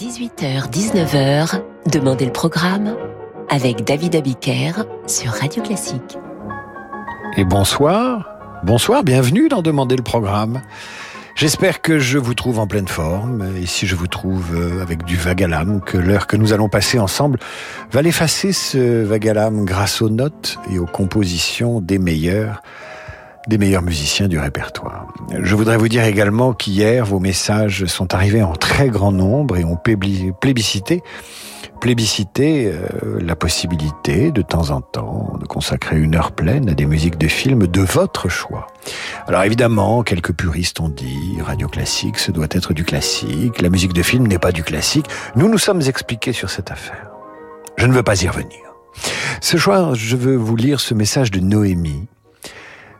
18h-19h, Demandez le programme avec David Abiker sur Radio Classique. Et bonsoir, bonsoir, bienvenue dans Demandez le programme. J'espère que je vous trouve en pleine forme, et si je vous trouve euh, avec du vague à l'âme, que l'heure que nous allons passer ensemble va l'effacer ce vague grâce aux notes et aux compositions des meilleurs des meilleurs musiciens du répertoire. Je voudrais vous dire également qu'hier, vos messages sont arrivés en très grand nombre et ont plébiscité plébiscité euh, la possibilité de temps en temps de consacrer une heure pleine à des musiques de films de votre choix. Alors évidemment, quelques puristes ont dit radio classique, ce doit être du classique, la musique de film n'est pas du classique. Nous nous sommes expliqués sur cette affaire. Je ne veux pas y revenir. Ce soir, je veux vous lire ce message de Noémie,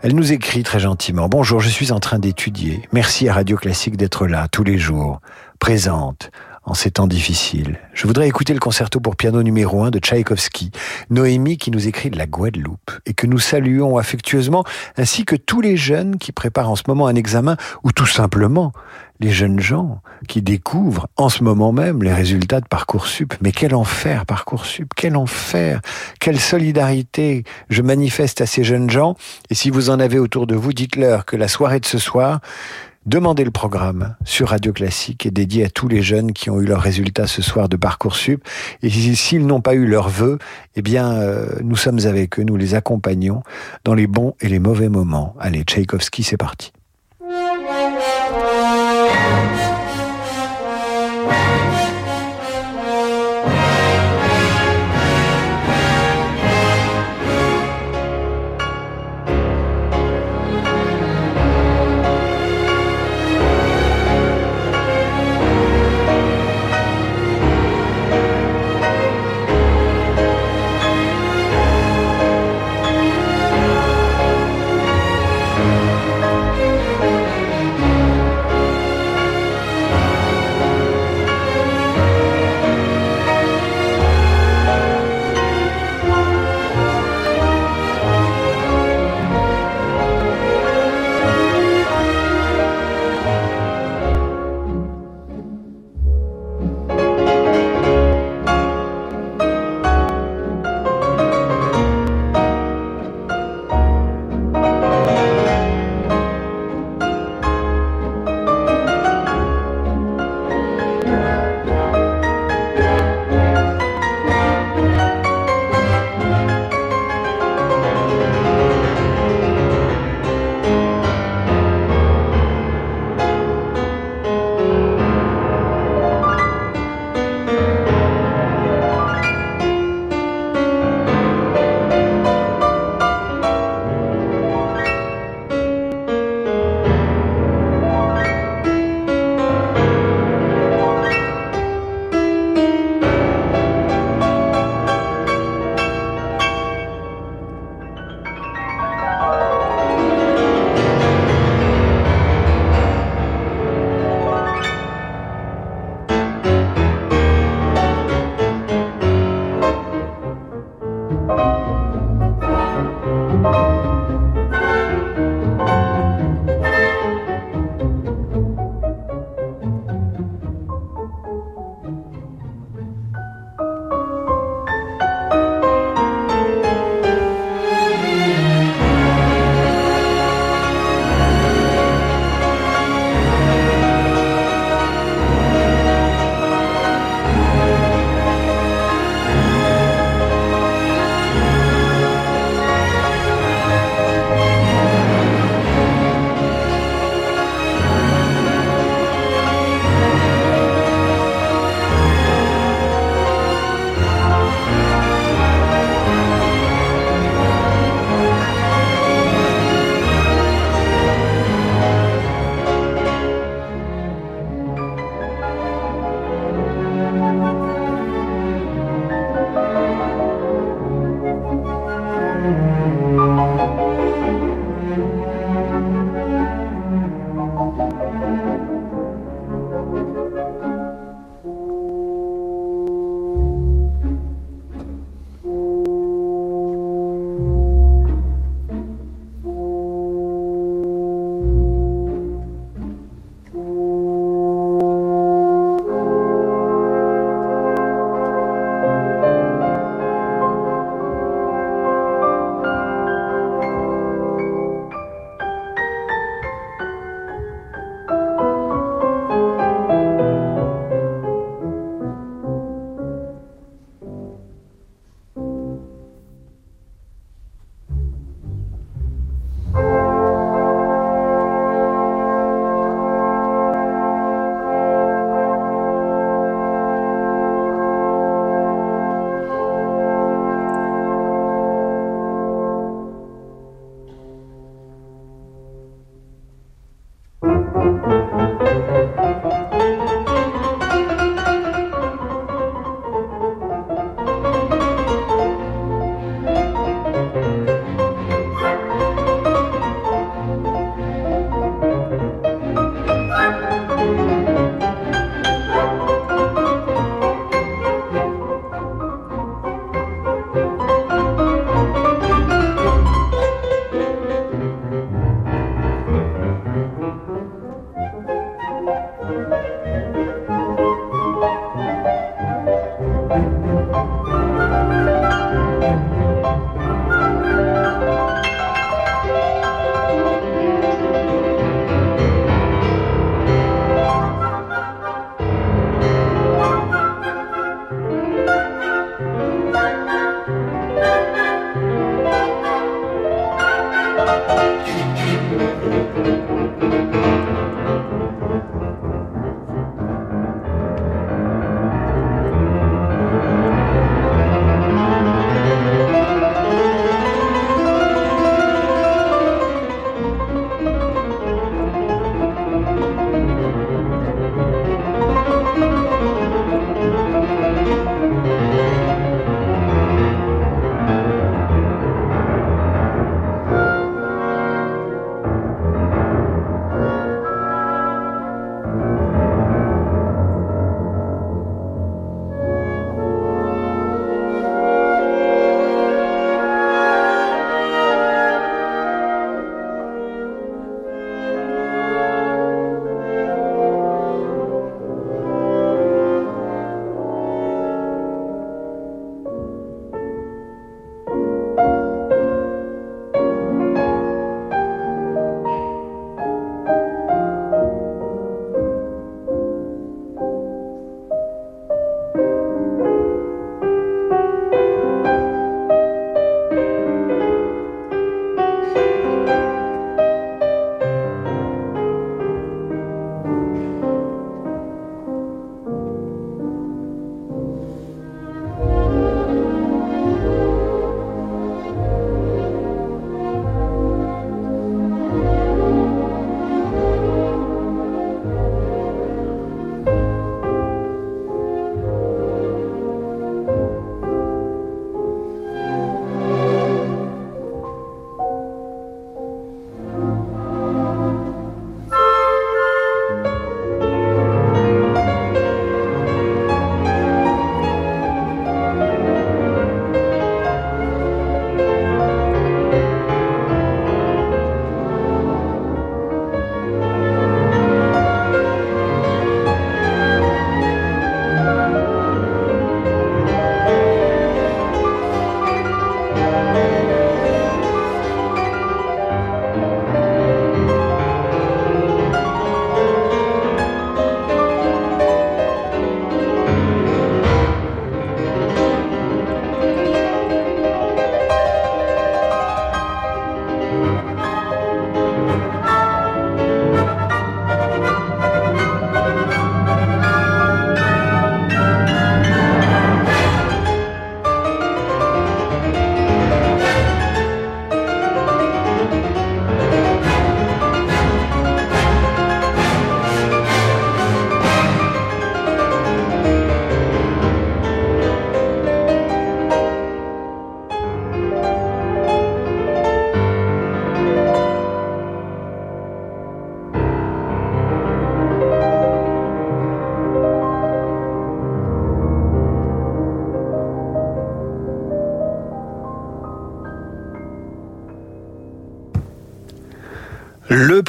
elle nous écrit très gentiment. Bonjour, je suis en train d'étudier. Merci à Radio Classique d'être là tous les jours, présente, en ces temps difficiles. Je voudrais écouter le concerto pour piano numéro 1 de Tchaïkovski, Noémie qui nous écrit de la Guadeloupe et que nous saluons affectueusement, ainsi que tous les jeunes qui préparent en ce moment un examen ou tout simplement les jeunes gens qui découvrent en ce moment même les résultats de Parcoursup. Mais quel enfer Parcoursup, quel enfer, quelle solidarité je manifeste à ces jeunes gens. Et si vous en avez autour de vous, dites-leur que la soirée de ce soir, Demandez le programme sur Radio Classique est dédié à tous les jeunes qui ont eu leurs résultats ce soir de Parcoursup. Et s'ils n'ont pas eu leurs vœux, eh bien, euh, nous sommes avec eux, nous les accompagnons dans les bons et les mauvais moments. Allez, Tchaïkovski, c'est parti.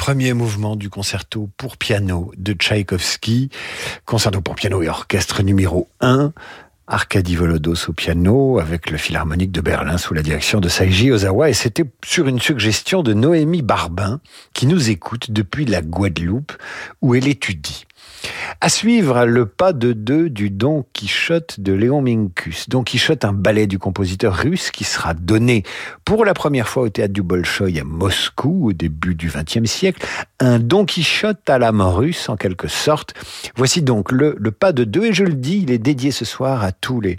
Premier mouvement du concerto pour piano de Tchaïkovski, concerto pour piano et orchestre numéro 1, Arkady Volodos au piano avec le Philharmonique de Berlin sous la direction de Saiji Ozawa et c'était sur une suggestion de Noémie Barbin qui nous écoute depuis la Guadeloupe où elle étudie. À suivre le pas de deux du Don Quichotte de Léon Minkus. Don Quichotte, un ballet du compositeur russe qui sera donné pour la première fois au théâtre du Bolchoï à Moscou au début du XXe siècle. Un Don Quichotte à l'âme russe en quelque sorte. Voici donc le, pas de deux et je le dis, il est dédié ce soir à tous les,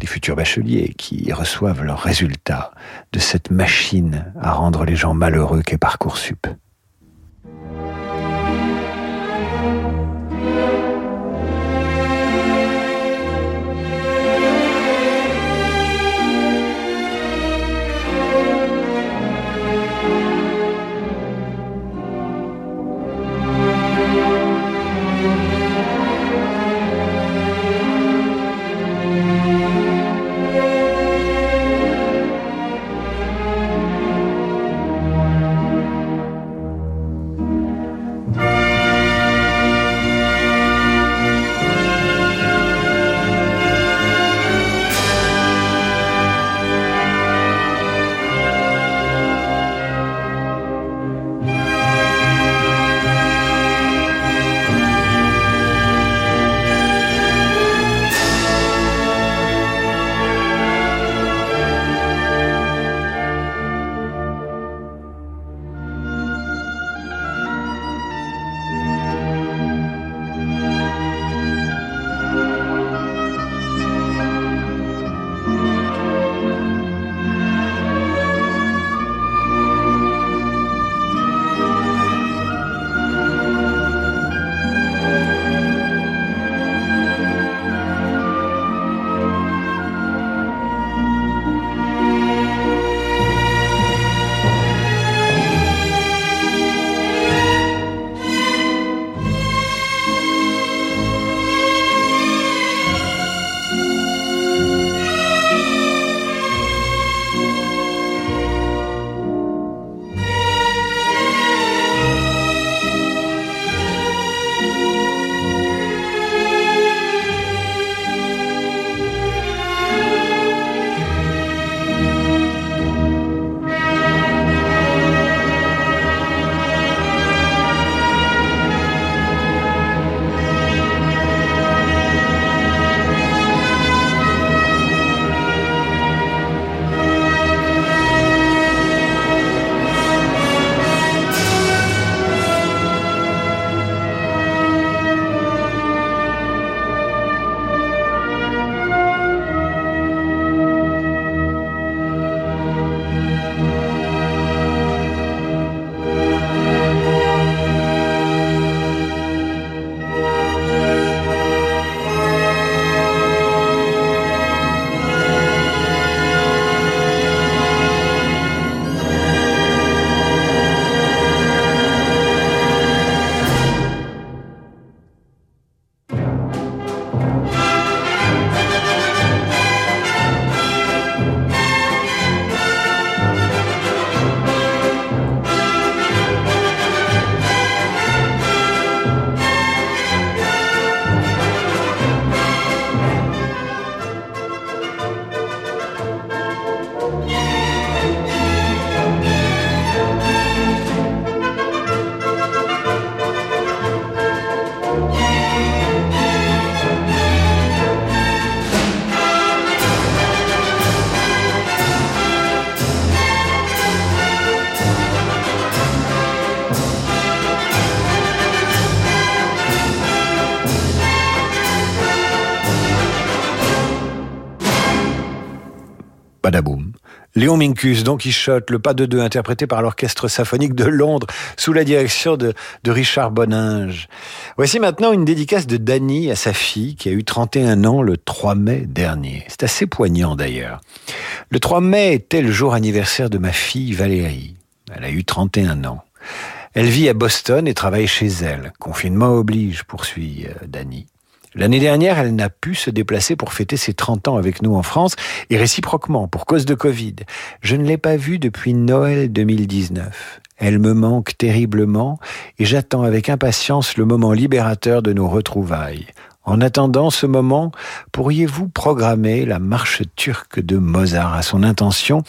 les futurs bacheliers qui reçoivent leurs résultats de cette machine à rendre les gens malheureux qu'est Parcoursup. Léon Minkus, Don Quichotte, Le Pas de Deux, interprété par l'Orchestre Symphonique de Londres, sous la direction de, Richard Boninge. Voici maintenant une dédicace de Dany à sa fille, qui a eu 31 ans le 3 mai dernier. C'est assez poignant d'ailleurs. Le 3 mai était le jour anniversaire de ma fille Valérie. Elle a eu 31 ans. Elle vit à Boston et travaille chez elle. Confinement oblige, poursuit euh, Dany. L'année dernière, elle n'a pu se déplacer pour fêter ses 30 ans avec nous en France et réciproquement pour cause de Covid. Je ne l'ai pas vue depuis Noël 2019. Elle me manque terriblement et j'attends avec impatience le moment libérateur de nos retrouvailles. En attendant ce moment, pourriez-vous programmer la marche turque de Mozart à son intention?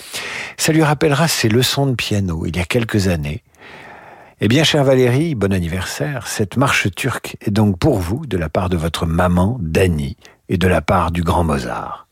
Ça lui rappellera ses leçons de piano il y a quelques années. Eh bien, chère Valérie, bon anniversaire. Cette marche turque est donc pour vous de la part de votre maman, Dany, et de la part du grand Mozart.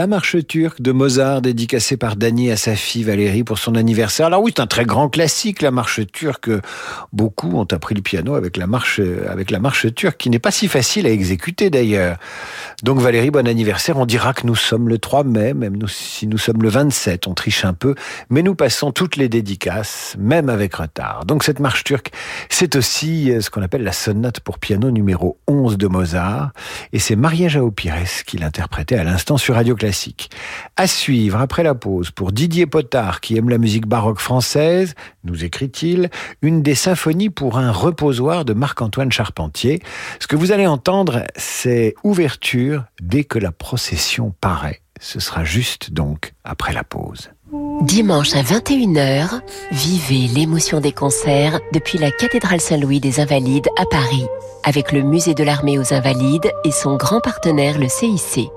La marche turque de Mozart dédicacée par Dany à sa fille Valérie pour son anniversaire. Alors oui, c'est un très grand classique, la marche turque. Beaucoup ont appris le piano avec la marche, avec la marche turque, qui n'est pas si facile à exécuter d'ailleurs. Donc Valérie, bon anniversaire. On dira que nous sommes le 3 mai, même si nous sommes le 27, on triche un peu, mais nous passons toutes les dédicaces, même avec retard. Donc cette marche turque, c'est aussi euh, ce qu'on appelle la sonate pour piano numéro 11 de Mozart, et c'est Maria Jao Pires qui l'interprétait à l'instant sur Radio Classique. À suivre après la pause pour Didier Potard qui aime la musique baroque française, nous écrit-il, une des symphonies pour un reposoir de Marc-Antoine Charpentier. Ce que vous allez entendre, c'est ouverture dès que la procession paraît. Ce sera juste donc après la pause. Dimanche à 21h, vivez l'émotion des concerts depuis la cathédrale Saint-Louis des Invalides à Paris, avec le musée de l'armée aux Invalides et son grand partenaire le CIC.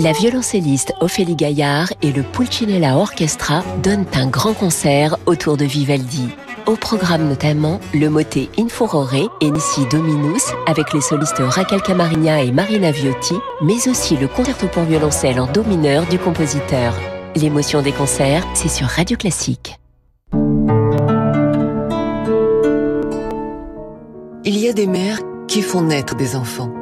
La violoncelliste Ophélie Gaillard et le Pulcinella Orchestra donnent un grand concert autour de Vivaldi. Au programme notamment le motet In Furore et Nissi Dominus avec les solistes Raquel Camarigna et Marina Viotti, mais aussi le concerto pour violoncelle en do mineur du compositeur. L'émotion des concerts, c'est sur Radio Classique. Il y a des mères qui font naître des enfants.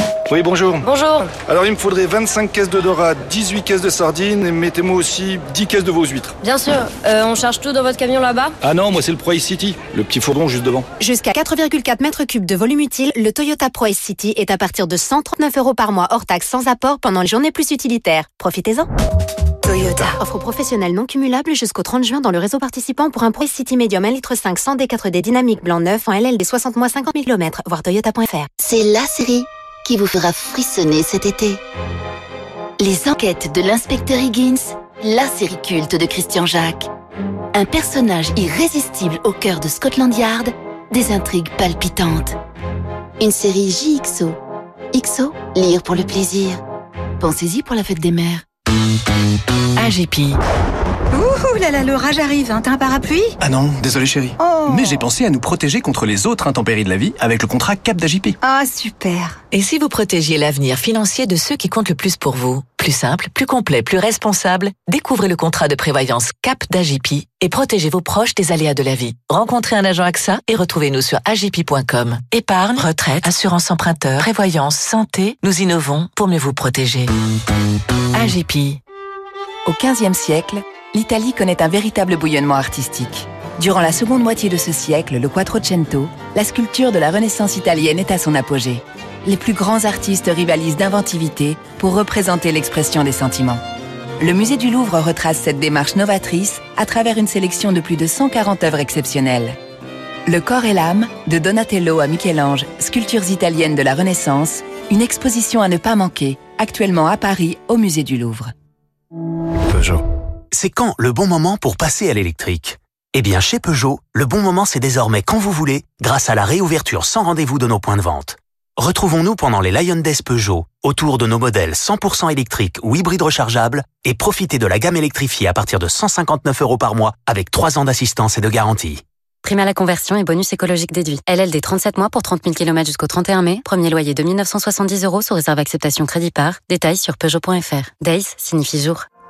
Oui, bonjour. Bonjour. Alors, il me faudrait 25 caisses de dorades, 18 caisses de sardines et mettez-moi aussi 10 caisses de vos huîtres. Bien sûr. Euh, on charge tout dans votre camion là-bas? Ah non, moi c'est le Pro City, le petit fourgon juste devant. Jusqu'à 4,4 mètres cubes de volume utile, le Toyota Pro City est à partir de 139 euros par mois hors taxe sans apport pendant les journées plus utilitaires. Profitez-en. Toyota. Offre professionnelle non cumulable jusqu'au 30 juin dans le réseau participant pour un Pro City Medium 1 litre 5 100 D4D dynamique blanc neuf en LLD 60 mois 50 000 km, voir toyota.fr. C'est la série qui vous fera frissonner cet été. Les enquêtes de l'inspecteur Higgins, la série culte de Christian Jacques. Un personnage irrésistible au cœur de Scotland Yard, des intrigues palpitantes. Une série JXO. XO, lire pour le plaisir. Pensez-y pour la fête des mères. AGP. Ouh là là, l'orage arrive, hein. t'as un parapluie? Ah non, désolé chérie. Oh. Mais j'ai pensé à nous protéger contre les autres intempéries de la vie avec le contrat CAP d'AJP. Ah super. Et si vous protégiez l'avenir financier de ceux qui comptent le plus pour vous? Plus simple, plus complet, plus responsable, découvrez le contrat de prévoyance CAP d'AJP et protégez vos proches des aléas de la vie. Rencontrez un agent AXA et retrouvez-nous sur agip.com. Épargne, retraite, assurance emprunteur, prévoyance, santé, nous innovons pour mieux vous protéger. AGP. Au XVe siècle, l'Italie connaît un véritable bouillonnement artistique. Durant la seconde moitié de ce siècle, le Quattrocento, la sculpture de la Renaissance italienne est à son apogée. Les plus grands artistes rivalisent d'inventivité pour représenter l'expression des sentiments. Le musée du Louvre retrace cette démarche novatrice à travers une sélection de plus de 140 œuvres exceptionnelles. Le corps et l'âme, de Donatello à Michel-Ange, sculptures italiennes de la Renaissance, une exposition à ne pas manquer, actuellement à Paris, au musée du Louvre. Peugeot. C'est quand le bon moment pour passer à l'électrique? Eh bien, chez Peugeot, le bon moment c'est désormais quand vous voulez, grâce à la réouverture sans rendez-vous de nos points de vente. Retrouvons-nous pendant les Lion Days Peugeot, autour de nos modèles 100% électriques ou hybrides rechargeables, et profitez de la gamme électrifiée à partir de 159 euros par mois, avec 3 ans d'assistance et de garantie. Prime à la conversion et bonus écologique déduit. LLD 37 mois pour 30 000 km jusqu'au 31 mai. Premier loyer de 1970 euros sous réserve acceptation crédit par. Détails sur Peugeot.fr. Days signifie jour.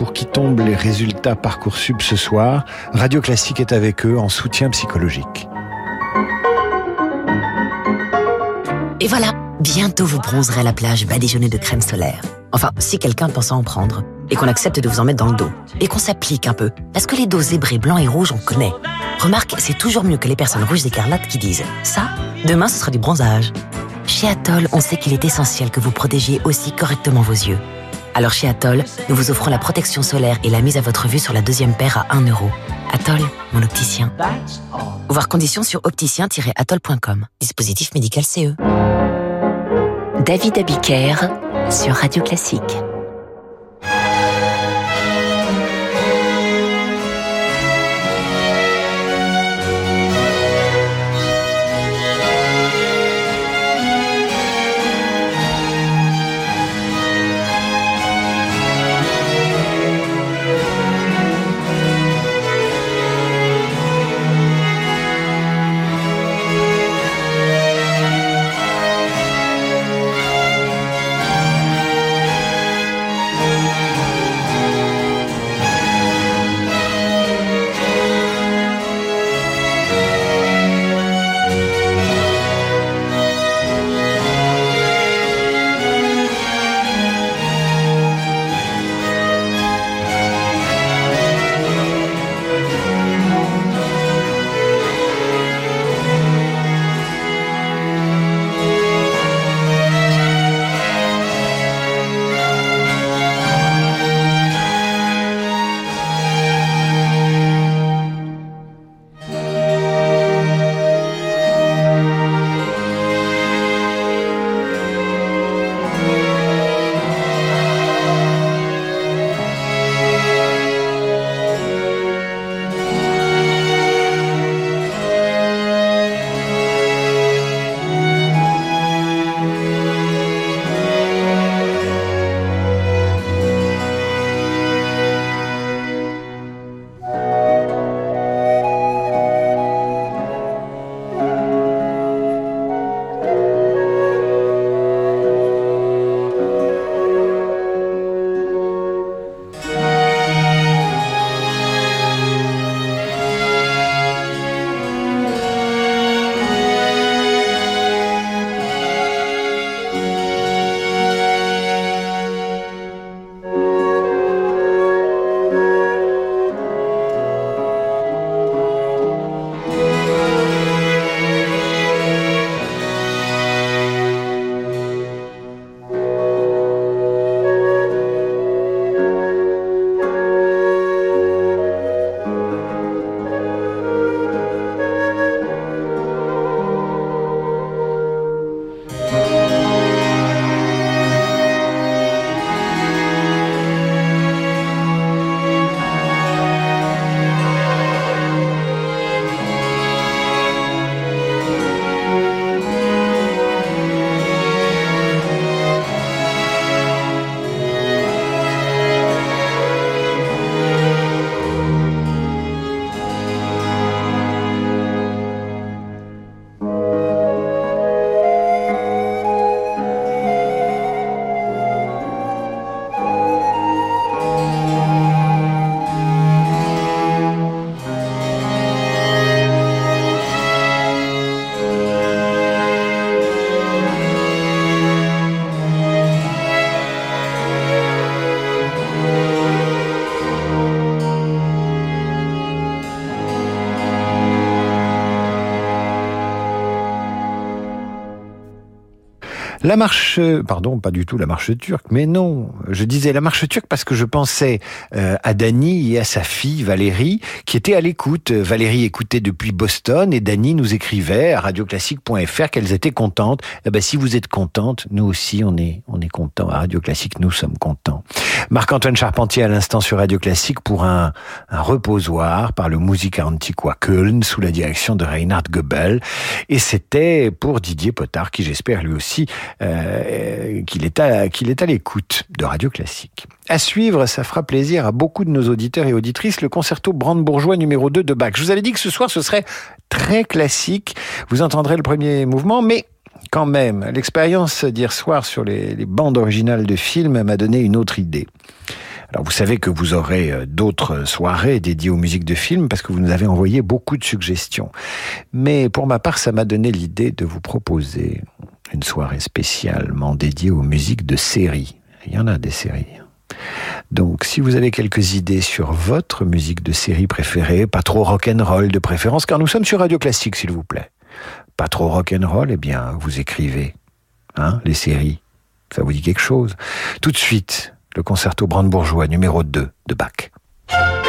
pour qui tombent les résultats Parcoursup ce soir. Radio Classique est avec eux en soutien psychologique. Et voilà, bientôt vous bronzerez à la plage badigeonnée de crème solaire. Enfin, si quelqu'un pense à en prendre, et qu'on accepte de vous en mettre dans le dos, et qu'on s'applique un peu, parce que les dos zébrés blancs et rouges, on connaît. Remarque, c'est toujours mieux que les personnes rouges écarlates qui disent « ça, demain ce sera du bronzage ». Chez Atoll, on sait qu'il est essentiel que vous protégiez aussi correctement vos yeux. Alors chez Atoll, nous vous offrons la protection solaire et la mise à votre vue sur la deuxième paire à 1 euro. Atoll, mon opticien. Voir conditions sur opticien-atoll.com. Dispositif médical CE. David Abiker sur Radio Classique. La marche, pardon, pas du tout la marche turque, mais non, je disais la marche turque parce que je pensais euh, à Dany et à sa fille Valérie qui étaient à l'écoute. Valérie écoutait depuis Boston et Dany nous écrivait à radioclassique.fr qu'elles étaient contentes. Eh ben, si vous êtes contentes, nous aussi on est on est contents. À Radio Classique, nous sommes contents. Marc-Antoine Charpentier à l'instant sur Radio Classique pour un, un reposoir par le Musica Antiqua Köln sous la direction de Reinhard Goebel. Et c'était pour Didier Potard qui j'espère lui aussi euh, qu'il est à, qu'il est à l'écoute de Radio Classique. À suivre, ça fera plaisir à beaucoup de nos auditeurs et auditrices, le concerto brandebourgeois numéro 2 de Bach. Je vous avais dit que ce soir, ce serait très classique. Vous entendrez le premier mouvement, mais quand même, l'expérience d'hier soir sur les, les bandes originales de films m'a donné une autre idée. Alors vous savez que vous aurez euh, d'autres soirées dédiées aux musiques de films parce que vous nous avez envoyé beaucoup de suggestions. Mais pour ma part, ça m'a donné l'idée de vous proposer une soirée spécialement dédiée aux musiques de séries. Il y en a des séries. Donc, si vous avez quelques idées sur votre musique de série préférée, pas trop rock'n'roll de préférence, car nous sommes sur Radio Classique, s'il vous plaît. Pas trop rock'n'roll, eh bien, vous écrivez. Hein, les séries. Ça vous dit quelque chose? Tout de suite, le concerto brandebourgeois numéro 2 de Bach.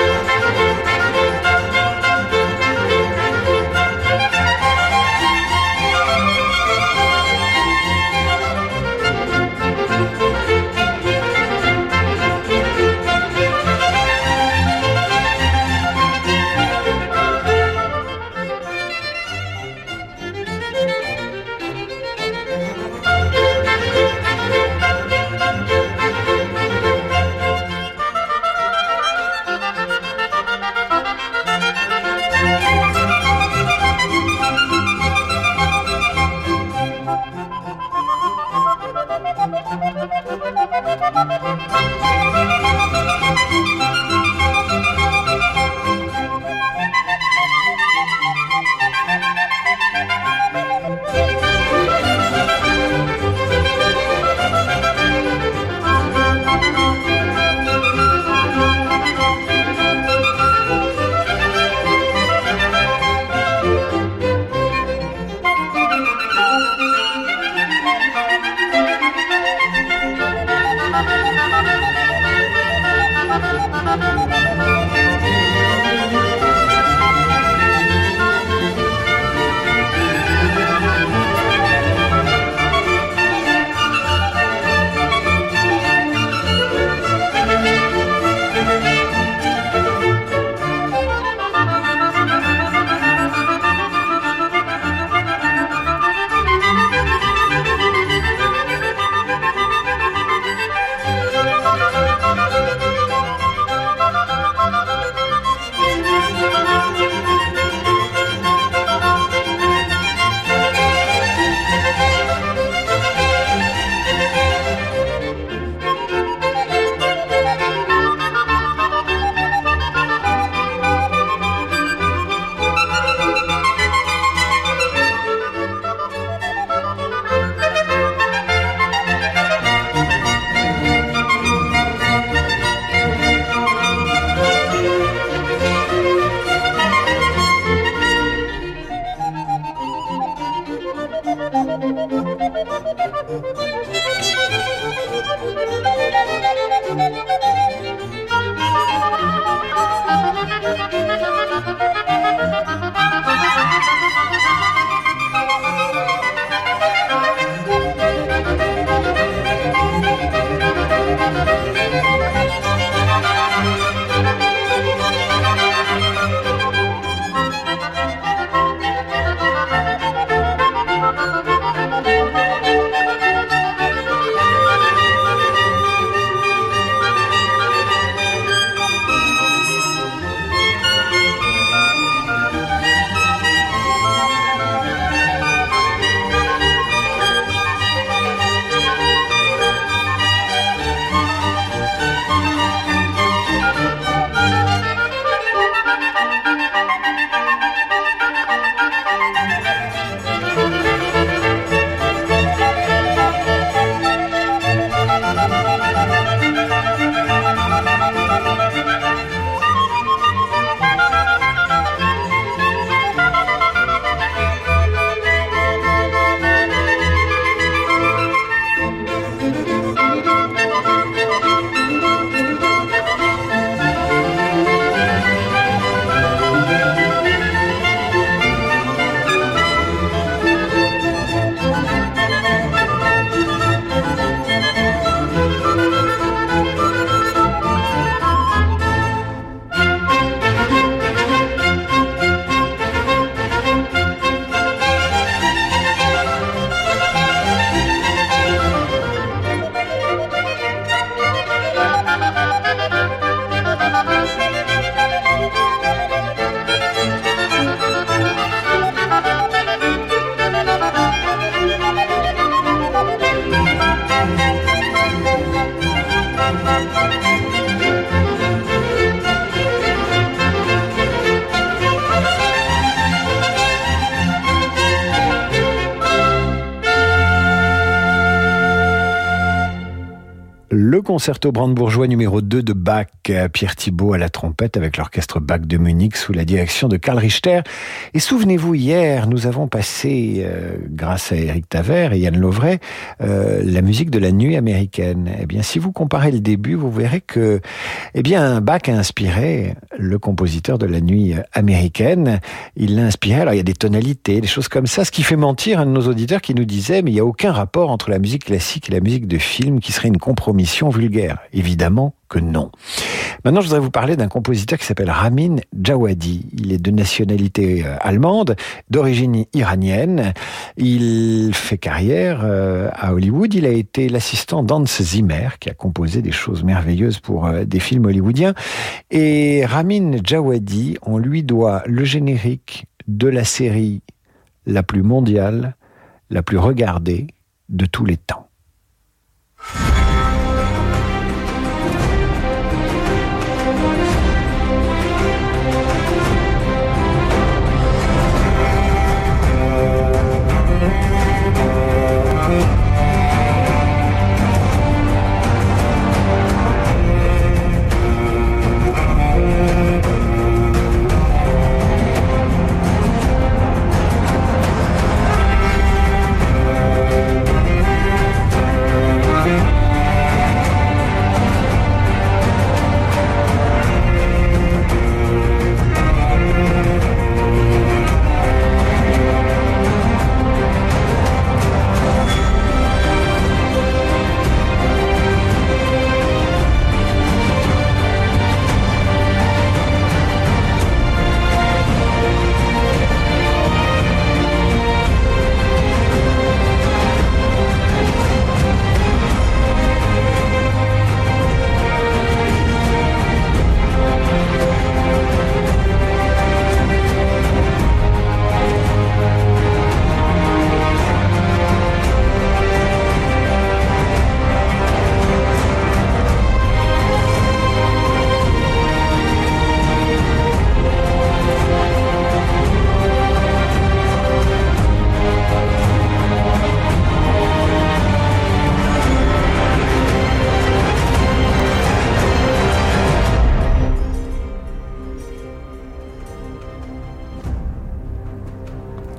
Concerto brandebourgeois numéro 2 de Bach, Pierre Thibault à la trompette avec l'orchestre Bach de Munich sous la direction de Karl Richter. Et souvenez-vous, hier, nous avons passé, euh, grâce à Eric Taver et Yann Lovray, euh, la musique de la nuit américaine. Eh bien, si vous comparez le début, vous verrez que, eh bien, Bach a inspiré le compositeur de la nuit américaine. Il l'a inspiré, alors il y a des tonalités, des choses comme ça, ce qui fait mentir un de nos auditeurs qui nous disait, mais il n'y a aucun rapport entre la musique classique et la musique de film qui serait une compromission Évidemment que non. Maintenant, je voudrais vous parler d'un compositeur qui s'appelle Ramin Djawadi. Il est de nationalité euh, allemande, d'origine iranienne. Il fait carrière euh, à Hollywood. Il a été l'assistant d'Hans Zimmer, qui a composé des choses merveilleuses pour euh, des films hollywoodiens. Et Ramin Djawadi, on lui doit le générique de la série la plus mondiale, la plus regardée de tous les temps.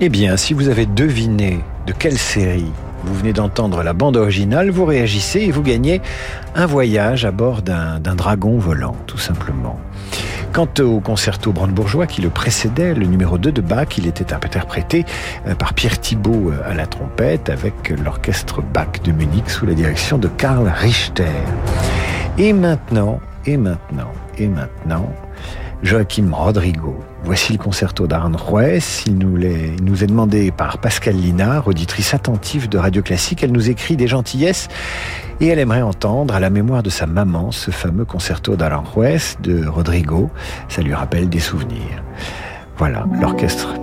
Eh bien, si vous avez deviné de quelle série vous venez d'entendre la bande originale, vous réagissez et vous gagnez un voyage à bord d'un dragon volant, tout simplement. Quant au concerto brandebourgeois qui le précédait, le numéro 2 de Bach, il était interprété euh, par Pierre Thibault euh, à la trompette avec l'orchestre Bach de Munich sous la direction de Karl Richter. Et maintenant, et maintenant, et maintenant, Joachim Rodrigo. Voici le concerto d'Aranjuez. Il nous, il nous est demandé par Pascal Linard, auditrice attentive de Radio Classique. Elle nous écrit des gentillesses et elle aimerait entendre à la mémoire de sa maman ce fameux concerto d'Aranjuez de Rodrigo. Ça lui rappelle des souvenirs. Voilà, l'orchestre.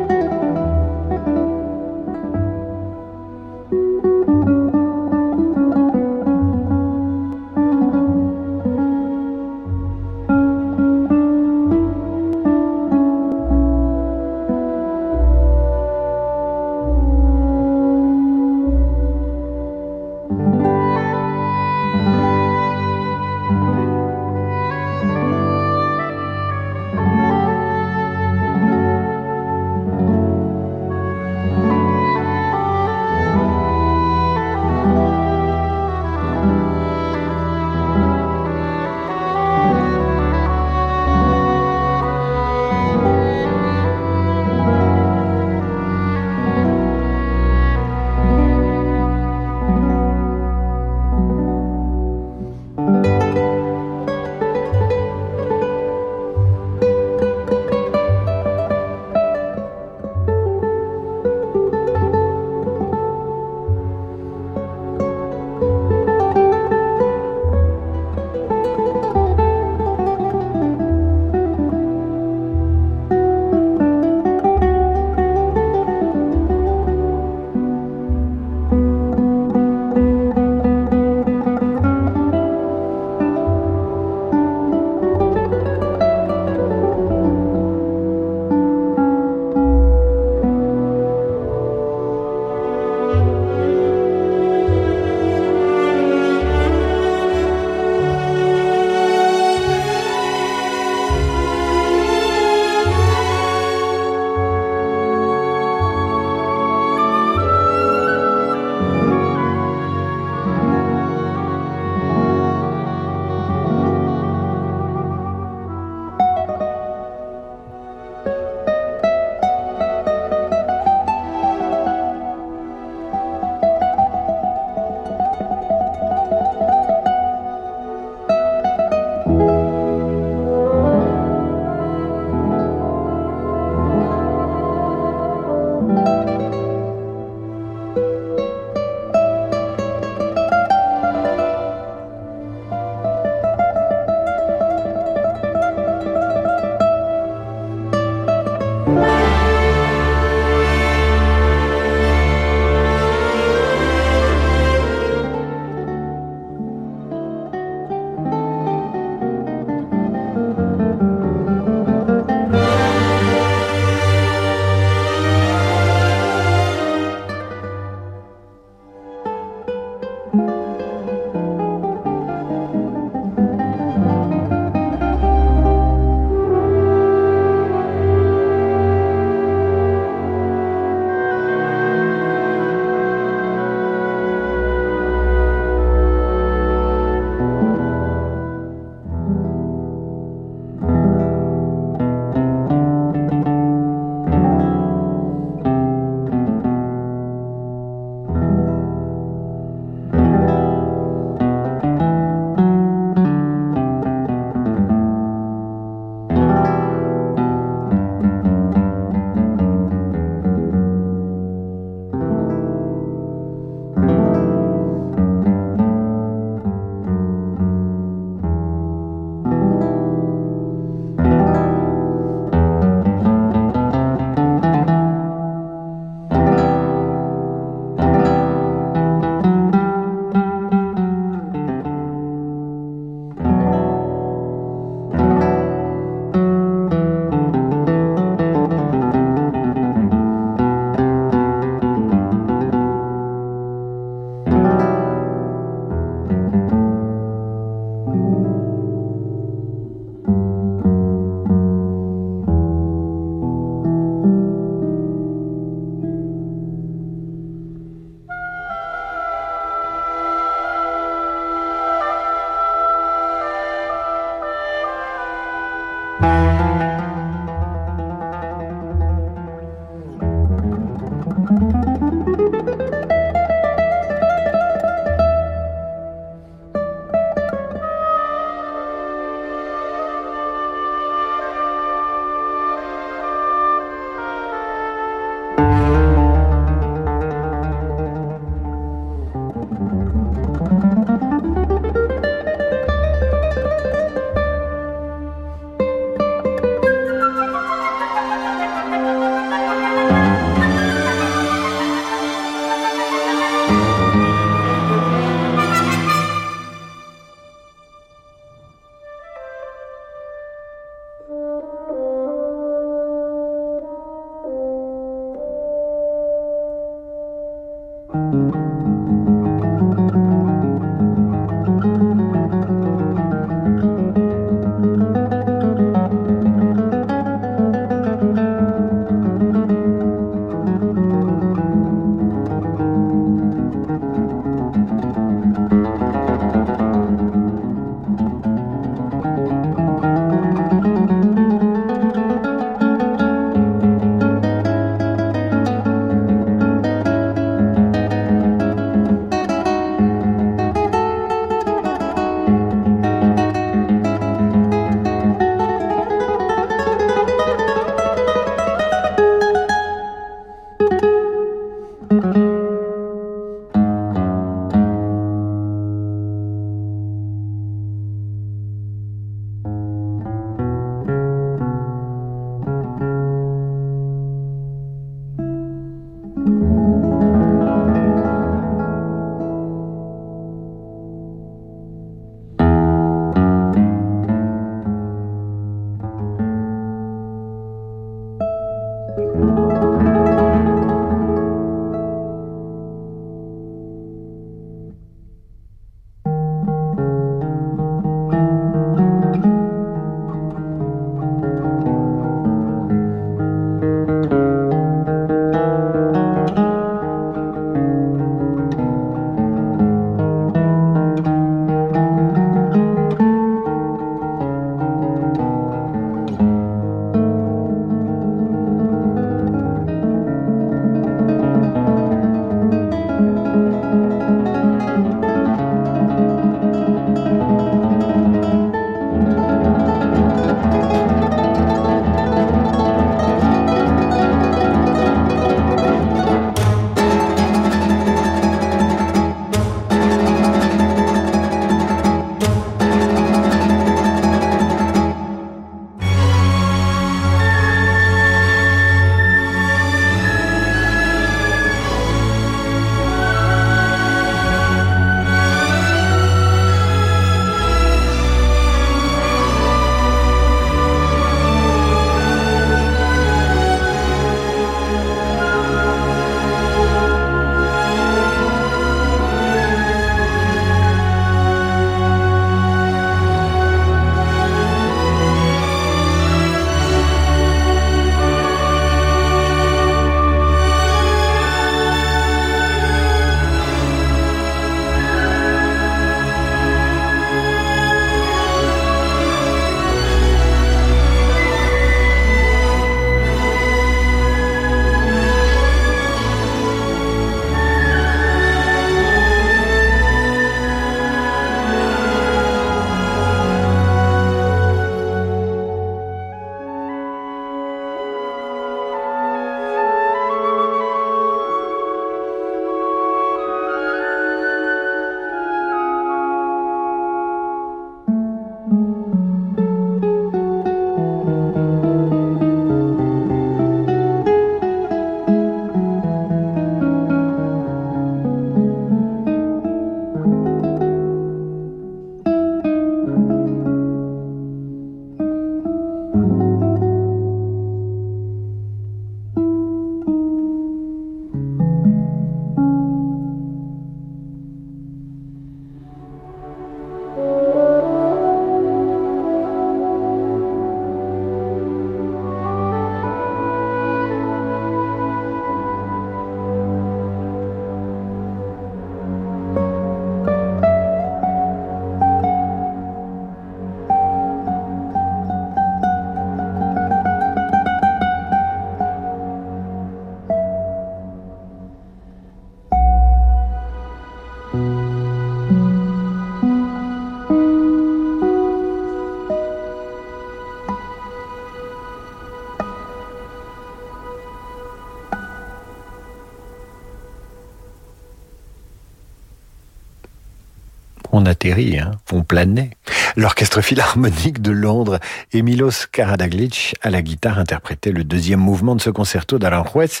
Atterrit, hein, on planait. L'Orchestre Philharmonique de Londres et Milos Karadaglic à la guitare interprétait le deuxième mouvement de ce concerto d'Aranjuez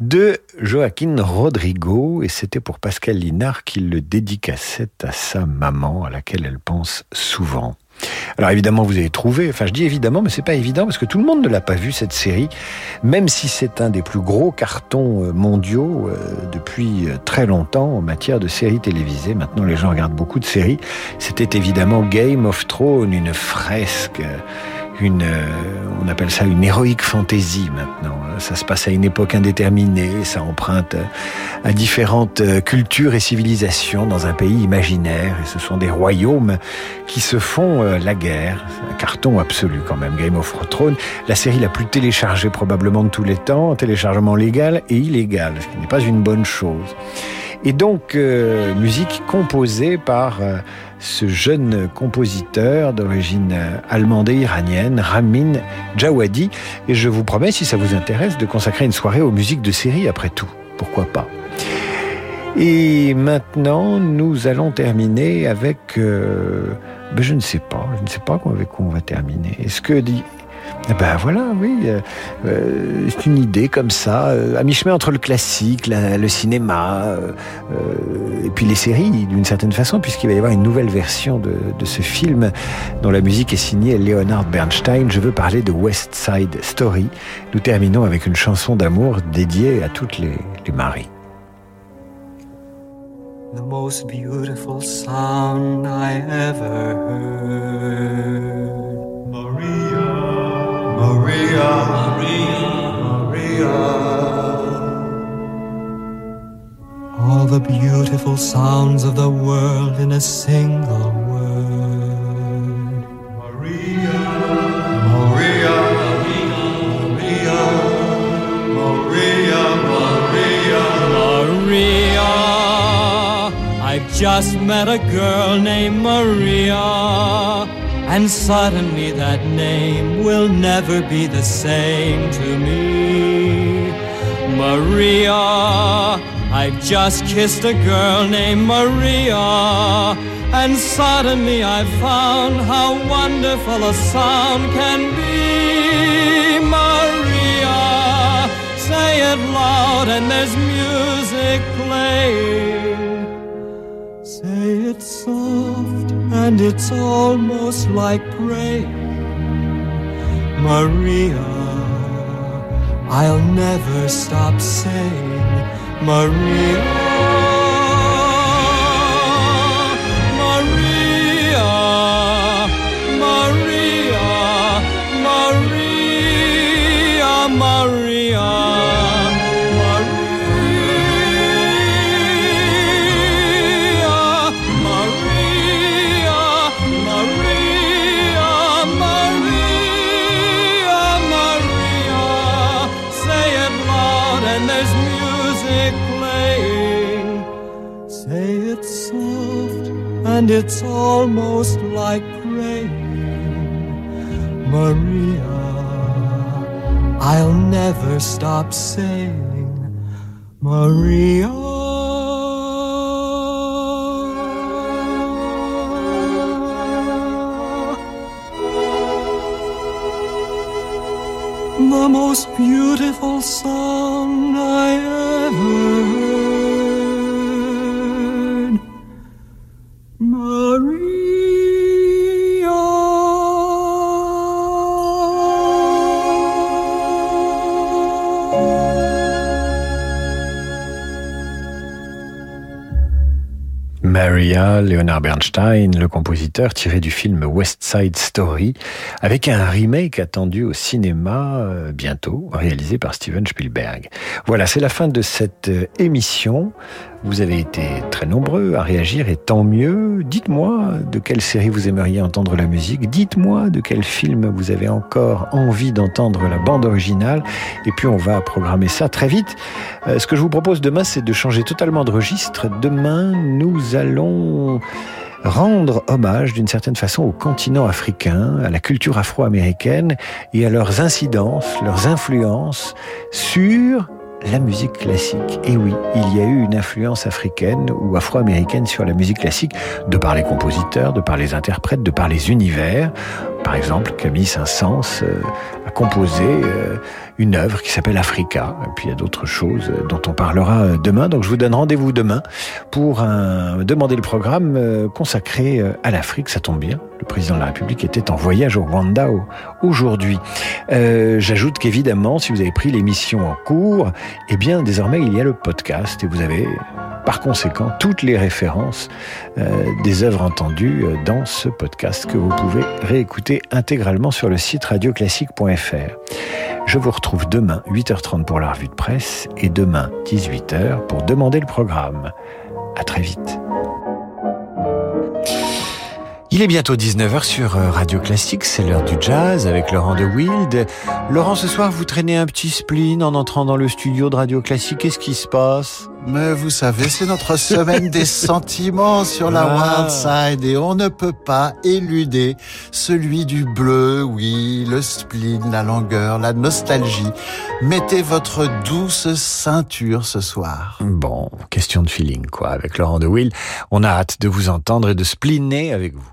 de Joaquin Rodrigo et c'était pour Pascal Linard qu'il le dédicaçait à sa maman à laquelle elle pense souvent. Alors évidemment, vous avez trouvé, enfin je dis évidemment, mais c'est pas évident parce que tout le monde ne l'a pas vu cette série, même si c'est un des plus gros cartons euh, mondiaux euh, depuis euh, très longtemps en matière de séries télévisées. Maintenant, les gens regardent beaucoup de séries. C'était évidemment Game of Thrones, une fresque euh, on appelle ça une héroïque fantaisie maintenant. Ça se passe à une époque indéterminée, ça emprunte à différentes euh, cultures et civilisations dans un pays imaginaire. Et ce sont des royaumes qui se font euh, la guerre. Un carton absolu quand même, Game of Thrones. La série la plus téléchargée probablement de tous les temps, téléchargement légal et illégal, ce qui n'est pas une bonne chose. Et donc, musique composée par ce jeune compositeur d'origine allemande et iranienne, Ramin Djawadi. Et je vous promets, si ça vous intéresse, de consacrer une soirée aux musiques de série après tout. Pourquoi pas? Et maintenant, nous allons terminer avec... Euh, ben je ne sais pas, je ne sais pas avec quoi on va terminer. Est-ce que ben voilà, oui. Euh, euh, c'est une idée comme ça, euh, à mi-chemin entre le classique, le cinéma, et puis les séries, d'une certaine façon, puisqu'il va y avoir une nouvelle version de, ce film dont la musique est signée Leonard Bernstein. Je veux parler de West Side Story. Nous terminons avec une chanson d'amour dédiée à toutes les, les maris. The most beautiful sound I ever heard. Maria, Maria, Maria. All the beautiful sounds of the world in a single word. Maria, Maria, Maria, Maria, Maria, Maria. I've just met a girl named Maria. And suddenly that name will never be the same to me. Maria, I've just kissed a girl named Maria. And suddenly I found how wonderful a sound can be. Maria, say it loud and there's music playing. Say it and it's almost like praying. Maria, I'll never stop saying, Maria. It's almost like praying. Maria, I'll never stop saying, Maria. The most beautiful song Leonard Bernstein, le compositeur tiré du film West Side Story, avec un remake attendu au cinéma euh, bientôt, réalisé par Steven Spielberg. Voilà, c'est la fin de cette euh, émission. Vous avez été très nombreux à réagir et tant mieux. Dites-moi de quelle série vous aimeriez entendre la musique. Dites-moi de quel film vous avez encore envie d'entendre la bande originale. Et puis on va programmer ça très vite. Euh, ce que je vous propose demain, c'est de changer totalement de registre. Demain, nous allons rendre hommage d'une certaine façon au continent africain, à la culture afro-américaine et à leurs incidences, leurs influences sur la musique classique. Et oui, il y a eu une influence africaine ou afro-américaine sur la musique classique, de par les compositeurs, de par les interprètes, de par les univers. Par exemple, Camille Saint-Saëns euh, a composé euh, une œuvre qui s'appelle Africa. Et puis il y a d'autres choses dont on parlera demain. Donc je vous donne rendez-vous demain pour demander le programme euh, consacré à l'Afrique. Ça tombe bien. Le président de la République était en voyage au Rwanda aujourd'hui. Euh, J'ajoute qu'évidemment, si vous avez pris l'émission en cours, eh bien désormais il y a le podcast et vous avez par conséquent toutes les références euh, des œuvres entendues euh, dans ce podcast que vous pouvez réécouter intégralement sur le site radioclassique.fr. Je vous retrouve demain 8h30 pour la revue de presse et demain 18h pour demander le programme. À très vite. Il est bientôt 19h sur euh, Radio Classique, c'est l'heure du jazz avec Laurent de Wild. Laurent, ce soir, vous traînez un petit spleen en entrant dans le studio de Radio Classique. Qu'est-ce qui se passe? Mais vous savez, c'est notre semaine des sentiments sur la Ah. Wild Side et on ne peut pas éluder celui du bleu, oui, le spleen, la longueur, la nostalgie. Mettez votre douce ceinture ce soir. Bon, question de feeling, quoi. Avec Laurent de Wild, on a hâte de vous entendre et de spleener avec vous.